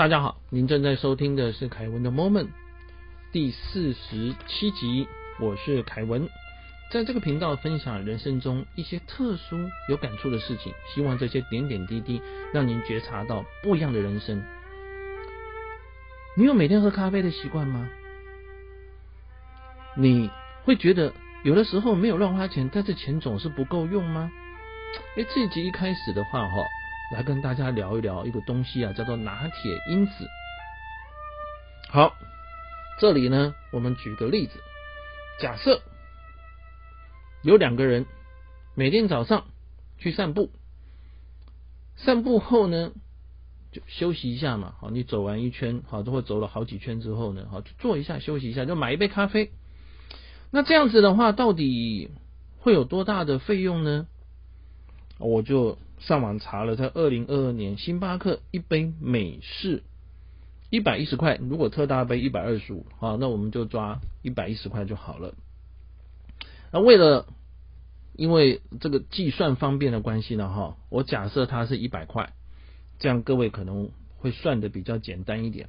大家好，您正在收听的是凯文的 Moment 第四十七集，我是凯文，在这个频道分享人生中一些特殊有感触的事情，希望这些点点滴滴让您觉察到不一样的人生。你有每天喝咖啡的习惯吗？你会觉得有的时候没有乱花钱，但是钱总是不够用吗？哎，这集一开始的话，哈。来跟大家聊一聊一个东西啊，叫做拿铁因子。好，这里呢，我们举个例子，假设有两个人每天早上去散步，散步后呢就休息一下嘛。好，你走完一圈，好，都会走了好几圈之后呢，好，就坐一下休息一下，就买一杯咖啡。那这样子的话，到底会有多大的费用呢？我就。上网查了，在二零二二年，星巴克一杯美式一百一十块，如果特大杯一百二十五，啊，那我们就抓一百一十块就好了。那为了因为这个计算方便的关系呢，哈，我假设它是一百块，这样各位可能会算的比较简单一点。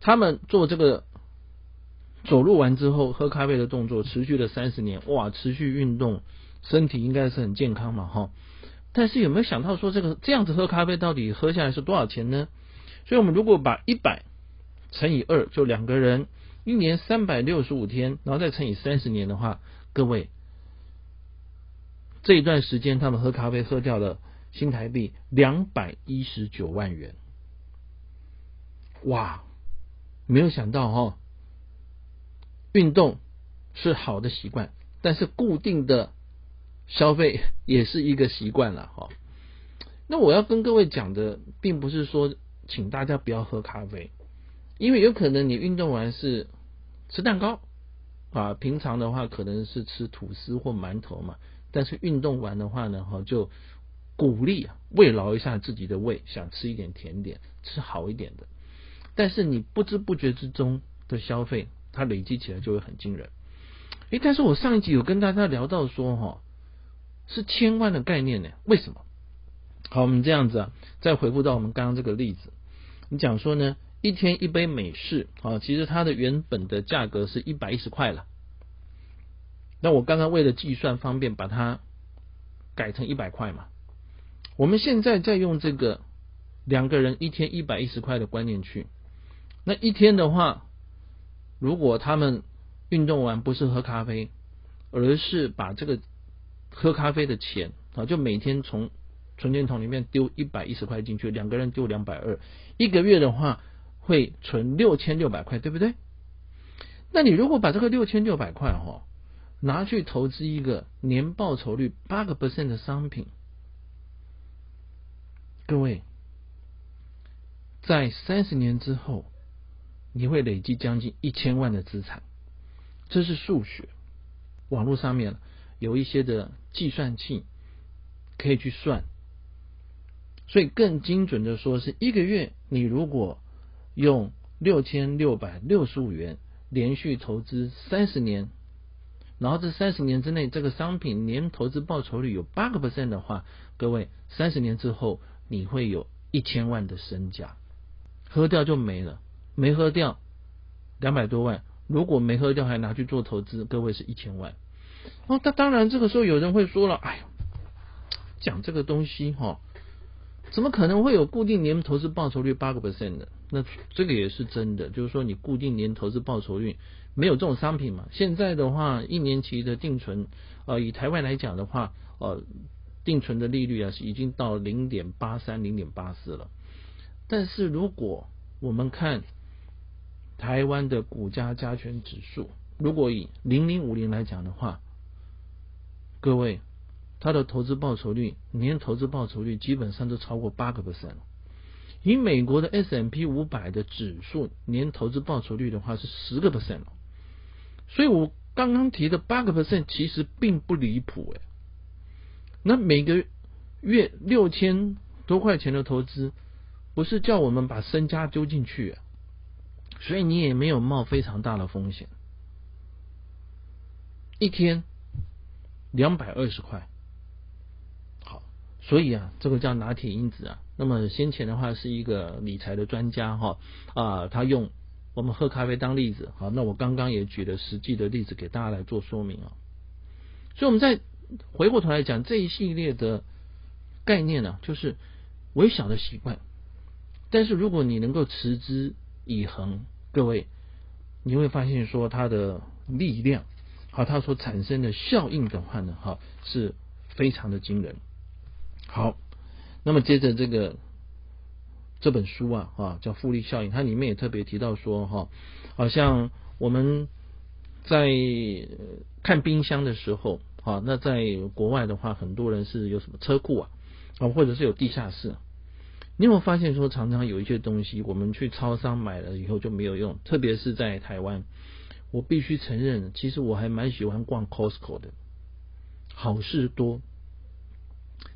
他们做这个走路完之后喝咖啡的动作，持续了三十年，哇，持续运动。身体应该是很健康嘛，哈，但是有没有想到说这个这样子喝咖啡到底喝下来是多少钱呢？所以我们如果把一百乘以二，就两个人一年三百六十五天，然后再乘以三十年的话，各位这一段时间他们喝咖啡喝掉了新台币两百一十九万元，哇，没有想到哈，运动是好的习惯，但是固定的。消费也是一个习惯了哈。那我要跟各位讲的，并不是说请大家不要喝咖啡，因为有可能你运动完是吃蛋糕啊，平常的话可能是吃吐司或馒头嘛。但是运动完的话呢，哈，就鼓励慰劳一下自己的胃，想吃一点甜点，吃好一点的。但是你不知不觉之中的消费，它累积起来就会很惊人。诶，但是我上一集有跟大家聊到说哈。是千万的概念呢？为什么？好，我们这样子啊，再回复到我们刚刚这个例子，你讲说呢，一天一杯美式啊，其实它的原本的价格是一百一十块了。那我刚刚为了计算方便，把它改成一百块嘛。我们现在再用这个两个人一天一百一十块的观念去，那一天的话，如果他们运动完不是喝咖啡，而是把这个。喝咖啡的钱啊，就每天从存钱筒里面丢一百一十块进去，两个人丢两百二，一个月的话会存六千六百块，对不对？那你如果把这个六千六百块哈拿去投资一个年报酬率八个 percent 的商品，各位在三十年之后，你会累积将近一千万的资产，这是数学，网络上面。有一些的计算器可以去算，所以更精准的说，是一个月你如果用六千六百六十五元连续投资三十年，然后这三十年之内这个商品年投资报酬率有八个 percent 的话，各位三十年之后你会有一千万的身价，喝掉就没了，没喝掉两百多万，如果没喝掉还拿去做投资，各位是一千万。哦，那当然，这个时候有人会说了，哎呀，讲这个东西哈，怎么可能会有固定年投资报酬率八个 percent 的？那这个也是真的，就是说你固定年投资报酬率没有这种商品嘛？现在的话，一年期的定存，呃，以台湾来讲的话，呃，定存的利率啊是已经到零点八三、零点八四了。但是如果我们看台湾的股价加权指数，如果以零零五零来讲的话，各位，它的投资报酬率，年投资报酬率基本上都超过八个 percent。以美国的 S M P 五百的指数年投资报酬率的话是十个 percent 所以我刚刚提的八个 percent 其实并不离谱哎。那每个月六千多块钱的投资，不是叫我们把身家丢进去，所以你也没有冒非常大的风险，一天。两百二十块，好，所以啊，这个叫拿铁因子啊。那么先前的话是一个理财的专家哈啊，他用我们喝咖啡当例子好，那我刚刚也举了实际的例子给大家来做说明啊。所以我们再回过头来讲这一系列的概念呢，就是微小的习惯，但是如果你能够持之以恒，各位你会发现说它的力量，好，它所产生的效应的话呢，哈，是非常的惊人。好，那么接着这个这本书啊，啊叫复利效应，它里面也特别提到说，哈，好像我们在看冰箱的时候，哈，那在国外的话，很多人是有什么车库啊，啊，或者是有地下室。你有没有发现说，常常有一些东西，我们去超商买了以后就没有用，特别是在台湾，我必须承认，其实我还蛮喜欢逛 Costco 的，好事多。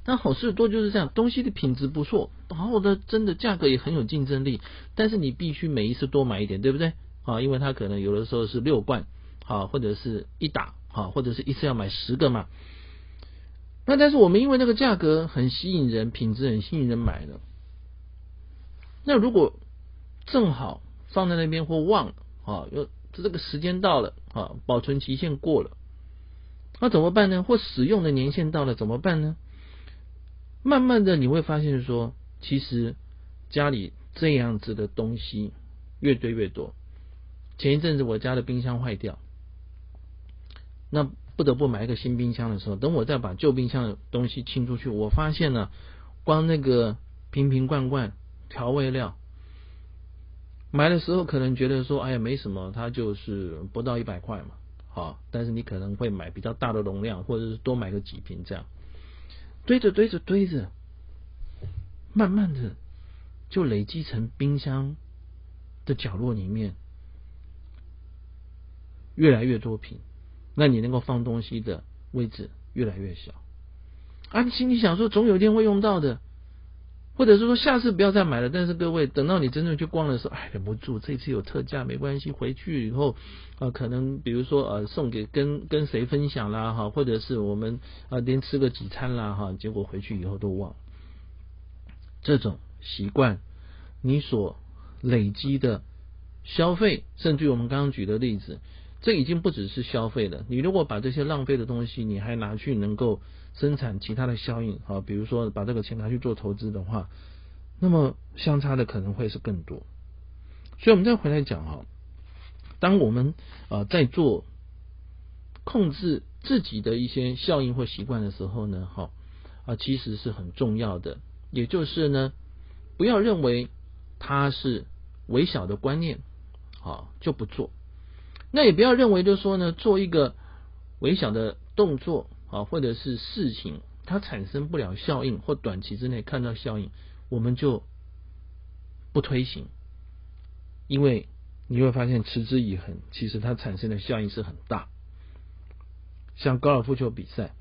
但好事多就是这样，东西的品质不错，然后的真的价格也很有竞争力，但是你必须每一次多买一点，对不对？啊，因为它可能有的时候是六罐，好，或者是一打，好，或者是一次要买十个嘛。那但是我们因为那个价格很吸引人，品质很吸引人买的。那如果正好放在那边或忘了，啊，又这个时间到了，啊，保存期限过了，那怎么办呢？或使用的年限到了怎么办呢？慢慢的你会发现说，其实家里这样子的东西越堆越多。前一阵子我家的冰箱坏掉，那不得不买一个新冰箱的时候，等我再把旧冰箱的东西清出去，我发现呢，光那个瓶瓶罐罐调味料，买的时候可能觉得说，哎呀没什么，它就是不到一百块嘛，好，但是你可能会买比较大的容量，或者是多买个几瓶这样。堆着堆着堆着，慢慢的就累积成冰箱的角落里面越来越多瓶，那你能够放东西的位置越来越小。啊，你心里想说总有一天会用到的，或者是说下次不要再买了。但是各位等到你真正去逛的时候，哎，忍不住这次有特价没关系，回去以后啊，可能比如说呃送给跟跟谁分享啦哈，或者是我们啊连吃个几餐啦哈，结果回去以后都忘。这种习惯，你所累积的消费，甚至于我们刚刚举的例子，这已经不只是消费了。你如果把这些浪费的东西，你还拿去能够生产其他的效应啊，比如说把这个钱拿去做投资的话，那么相差的可能会是更多。所以，我们再回来讲哈，当我们啊在做控制自己的一些效应或习惯的时候呢，哈啊其实是很重要的。也就是呢，不要认为它是微小的观念，好就不做。那也不要认为就是说呢，做一个微小的动作啊，或者是事情，它产生不了效应，或短期之内看到效应，我们就不推行。因为你会发现持之以恒，其实它产生的效应是很大。像高尔夫球比赛。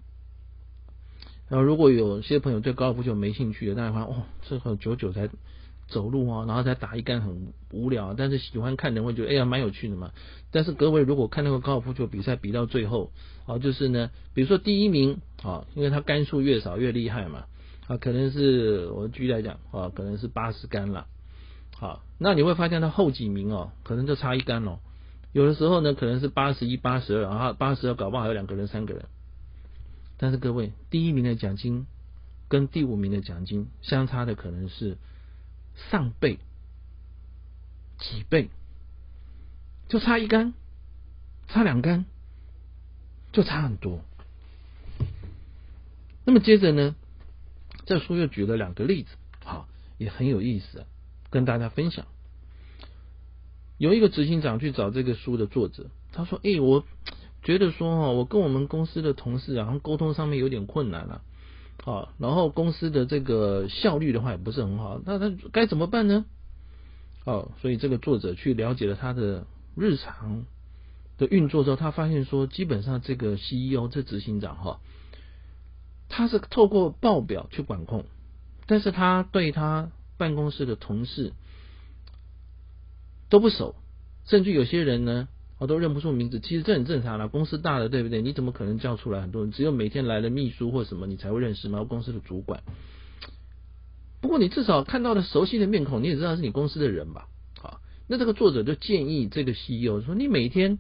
然后，如果有些朋友对高尔夫球没兴趣的，大家发现哦，这个久久才走路啊，然后再打一杆很无聊。但是喜欢看的人会觉得哎呀蛮有趣的嘛。但是各位如果看那个高尔夫球比赛比到最后啊，就是呢，比如说第一名啊，因为他杆数越少越厉害嘛啊，可能是我举例来讲啊，可能是八十杆了。好，那你会发现他后几名哦，可能就差一杆哦。有的时候呢，可能是八十一、八十二，然后八十二搞不好还有两个人、三个人。但是各位，第一名的奖金跟第五名的奖金相差的可能是上倍、几倍，就差一杆，差两杆，就差很多。那么接着呢，这书又举了两个例子，好，也很有意思，跟大家分享。有一个执行长去找这个书的作者，他说：“哎，我。”觉得说哈，我跟我们公司的同事啊，沟通上面有点困难了，好，然后公司的这个效率的话也不是很好，那他该怎么办呢？哦，所以这个作者去了解了他的日常的运作之后，他发现说，基本上这个 CEO 这执行长哈，他是透过报表去管控，但是他对他办公室的同事都不熟，甚至有些人呢。哦，都认不出名字，其实这很正常啦。公司大了，对不对？你怎么可能叫出来很多人？只有每天来的秘书或什么，你才会认识吗？公司的主管。不过你至少看到了熟悉的面孔，你也知道是你公司的人吧？好，那这个作者就建议这个 CEO 说，你每天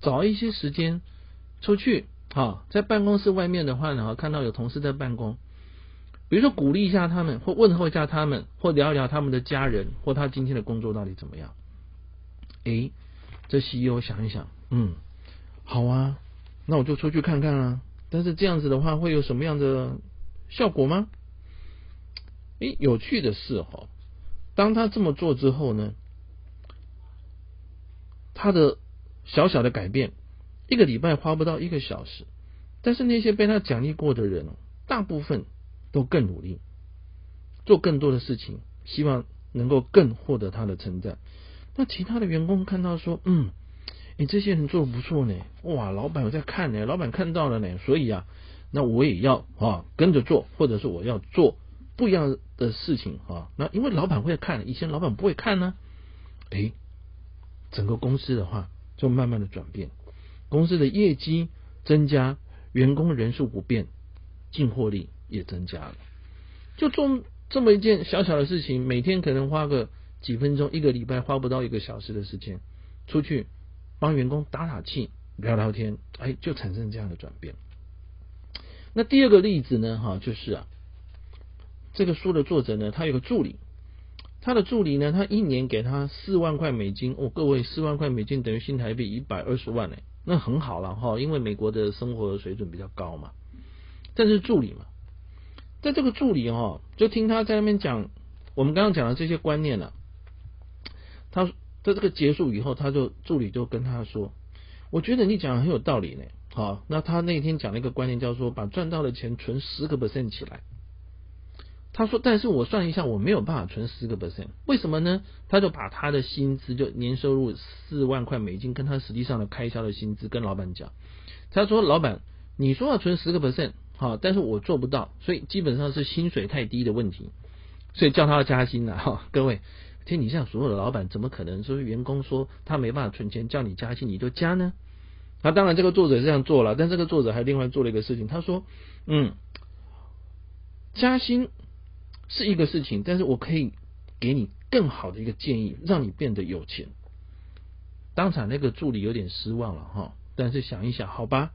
找一些时间出去，好，在办公室外面的话呢，看到有同事在办公，比如说鼓励一下他们，或问候一下他们，或聊一聊他们的家人，或他今天的工作到底怎么样？诶，这 CEO 想一想，嗯，好啊，那我就出去看看啊。但是这样子的话，会有什么样的效果吗？诶，有趣的是哈，当他这么做之后呢，他的小小的改变，一个礼拜花不到一个小时，但是那些被他奖励过的人，大部分都更努力，做更多的事情，希望能够更获得他的称赞。那其他的员工看到说，嗯，你这些人做的不错呢，哇，老板有在看呢，老板看到了呢，所以啊，那我也要啊跟着做，或者是我要做不一样的事情啊。那因为老板会看，以前老板不会看呢，诶，整个公司的话就慢慢的转变，公司的业绩增加，员工人数不变，进货力也增加了，就做这么一件小小的事情，每天可能花个。几分钟，一个礼拜花不到一个小时的时间，出去帮员工打打气、聊聊天，哎，就产生这样的转变。那第二个例子呢，哈，就是啊，这个书的作者呢，他有个助理，他的助理呢，他一年给他四万块美金，哦，各位，四万块美金等于新台币一百二十万哎，那很好了哈，因为美国的生活水准比较高嘛。但是助理嘛，在这个助理哈，就听他在那边讲我们刚刚讲的这些观念了。他在这个结束以后，他就助理就跟他说：“我觉得你讲的很有道理呢。”好，那他那天讲了一个观念，叫做把赚到的钱存十个 percent 起来。他说：“但是我算一下，我没有办法存十个 percent，为什么呢？”他就把他的薪资，就年收入四万块美金，跟他实际上的开销的薪资跟老板讲。他说：“老板，你说要存十个 percent，好，但是我做不到，所以基本上是薪水太低的问题，所以叫他要加薪了。”哈，各位。天底下所有的老板怎么可能说员工说他没办法存钱叫你加薪你就加呢？那当然这个作者是这样做了，但这个作者还另外做了一个事情，他说：“嗯，加薪是一个事情，但是我可以给你更好的一个建议，让你变得有钱。”当场那个助理有点失望了哈，但是想一想，好吧，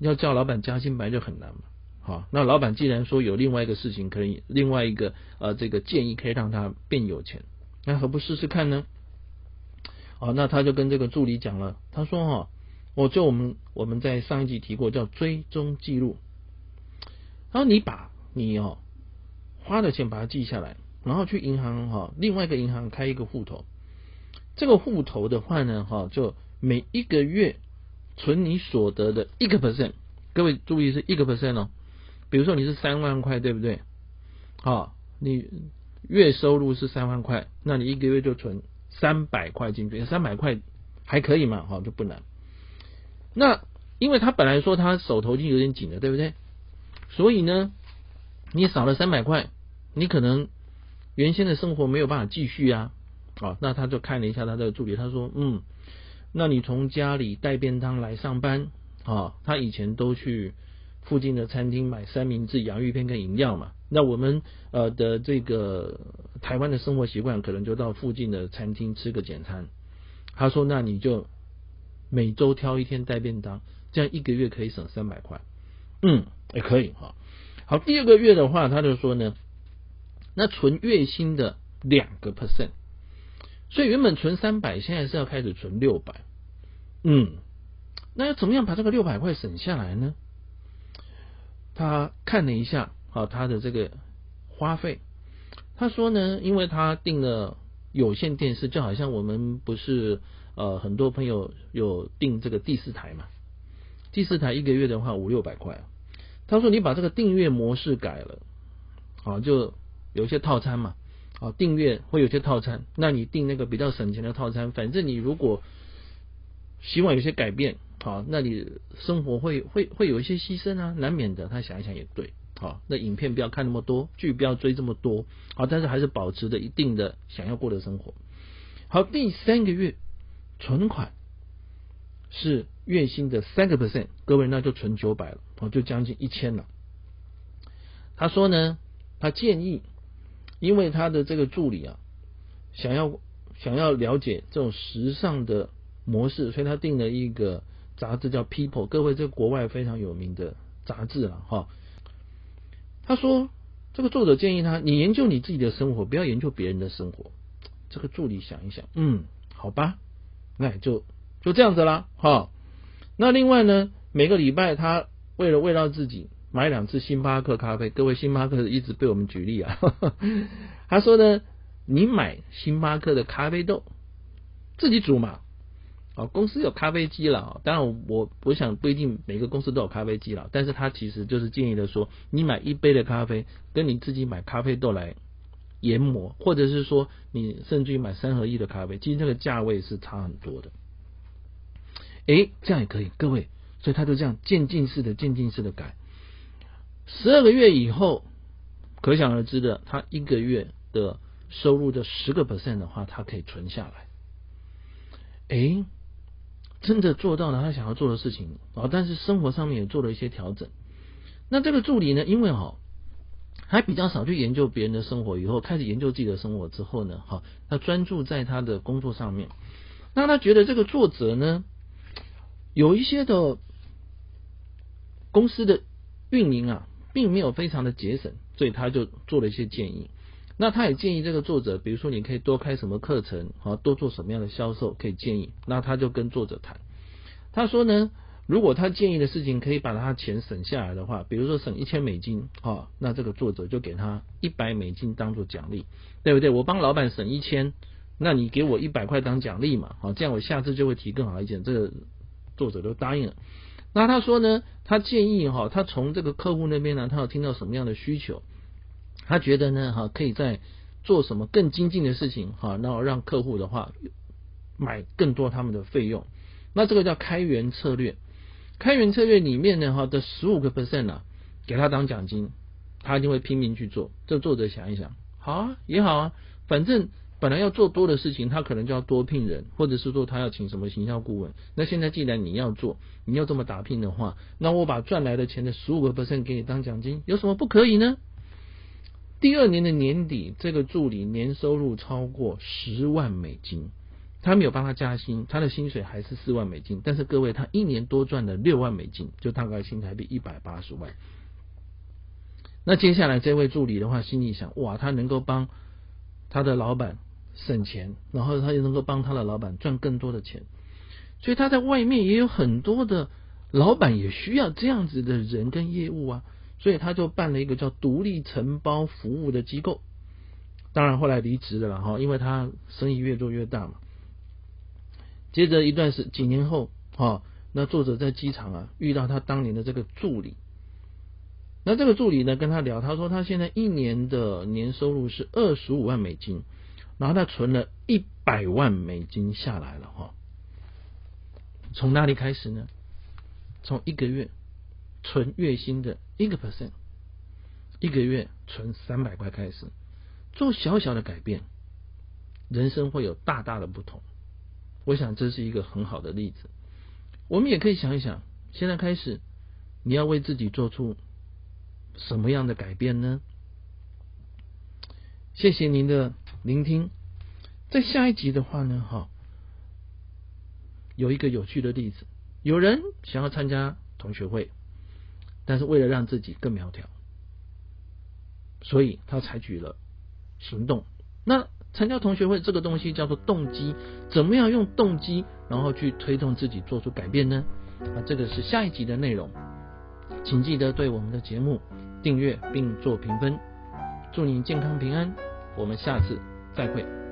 要叫老板加薪本来就很难嘛。好，那老板既然说有另外一个事情可以，另外一个呃这个建议可以让他变有钱。那何不试试看呢？哦，那他就跟这个助理讲了，他说：“哈，我就我们我们在上一集提过，叫追踪记录。然后你把你哦花的钱把它记下来，然后去银行哈，另外一个银行开一个户头。这个户头的话呢，哈，就每一个月存你所得的一个 percent。各位注意是一个 percent 哦。比如说你是三万块，对不对？好，你。月收入是三万块，那你一个月就存三百块进去，三百块还可以嘛？哈，就不难。那因为他本来说他手头就有点紧了，对不对？所以呢，你少了三百块，你可能原先的生活没有办法继续啊。啊，那他就看了一下他的助理，他说：“嗯，那你从家里带便当来上班啊？他以前都去附近的餐厅买三明治、洋芋片跟饮料嘛。”那我们呃的这个台湾的生活习惯，可能就到附近的餐厅吃个简餐。他说：“那你就每周挑一天带便当，这样一个月可以省三百块。”嗯，也可以哈。好，第二个月的话，他就说呢，那存月薪的两个 percent，所以原本存三百，现在是要开始存六百。嗯，那要怎么样把这个六百块省下来呢？他看了一下。啊，他的这个花费，他说呢，因为他订了有线电视，就好像我们不是呃很多朋友有订这个第四台嘛，第四台一个月的话五六百块，他说你把这个订阅模式改了，啊，就有些套餐嘛，啊，订阅会有些套餐，那你订那个比较省钱的套餐，反正你如果希望有些改变，好，那你生活会会会有一些牺牲啊，难免的，他想一想也对。好，那影片不要看那么多，剧不要追这么多，好，但是还是保持着一定的想要过的生活。好，第三个月存款，是月薪的三个 percent，各位那就存九百了，哦，就将近一千了。他说呢，他建议，因为他的这个助理啊，想要想要了解这种时尚的模式，所以他定了一个杂志叫 People，各位这国外非常有名的杂志了哈。他说，这个作者建议他，你研究你自己的生活，不要研究别人的生活。这个助理想一想，嗯，好吧，那就。就这样子啦，哈。那另外呢，每个礼拜他为了慰劳自己，买两次星巴克咖啡。各位，星巴克一直被我们举例啊。他说呢，你买星巴克的咖啡豆，自己煮嘛。啊，公司有咖啡机了。当然，我我想不一定每个公司都有咖啡机了。但是他其实就是建议的说，你买一杯的咖啡，跟你自己买咖啡豆来研磨，或者是说你甚至于买三合一的咖啡，其实这个价位是差很多的。哎，这样也可以，各位，所以他就这样渐进式的、渐进式的改。十二个月以后，可想而知的，他一个月的收入的十个 percent 的话，他可以存下来。哎，真的做到了他想要做的事情啊！但是生活上面也做了一些调整。那这个助理呢，因为哈还比较少去研究别人的生活，以后开始研究自己的生活之后呢，哈，他专注在他的工作上面。那他觉得这个作者呢？有一些的公司的运营啊，并没有非常的节省，所以他就做了一些建议。那他也建议这个作者，比如说你可以多开什么课程，啊，多做什么样的销售，可以建议。那他就跟作者谈，他说呢，如果他建议的事情可以把他钱省下来的话，比如说省一千美金，啊，那这个作者就给他一百美金当做奖励，对不对？我帮老板省一千，那你给我一百块当奖励嘛，好，这样我下次就会提更好意见。这个。作者都答应了，那他说呢？他建议哈，他从这个客户那边呢，他有听到什么样的需求？他觉得呢，哈，可以在做什么更精进的事情哈，然后让客户的话买更多他们的费用。那这个叫开源策略。开源策略里面呢，哈的十五个 percent 啊，给他当奖金，他一定会拼命去做。这作者想一想，好啊，也好啊，反正。本来要做多的事情，他可能就要多聘人，或者是说他要请什么行销顾问。那现在既然你要做，你要这么打拼的话，那我把赚来的钱的十五个 percent 给你当奖金，有什么不可以呢？第二年的年底，这个助理年收入超过十万美金，他没有帮他加薪，他的薪水还是四万美金。但是各位，他一年多赚了六万美金，就大概新台币一百八十万。那接下来这位助理的话，心里想：哇，他能够帮他的老板。省钱，然后他也能够帮他的老板赚更多的钱，所以他在外面也有很多的老板也需要这样子的人跟业务啊，所以他就办了一个叫独立承包服务的机构。当然后来离职的了哈，因为他生意越做越大嘛。接着一段时几年后哈，那作者在机场啊遇到他当年的这个助理，那这个助理呢跟他聊，他说他现在一年的年收入是二十五万美金。然后他存了一百万美金下来了哈，从哪里开始呢？从一个月存月薪的一个 percent，一个月存三百块开始，做小小的改变，人生会有大大的不同。我想这是一个很好的例子。我们也可以想一想，现在开始你要为自己做出什么样的改变呢？谢谢您的。聆听，在下一集的话呢，哈，有一个有趣的例子，有人想要参加同学会，但是为了让自己更苗条，所以他采取了行动。那参加同学会这个东西叫做动机，怎么样用动机，然后去推动自己做出改变呢？啊，这个是下一集的内容，请记得对我们的节目订阅并做评分，祝您健康平安，我们下次。再会。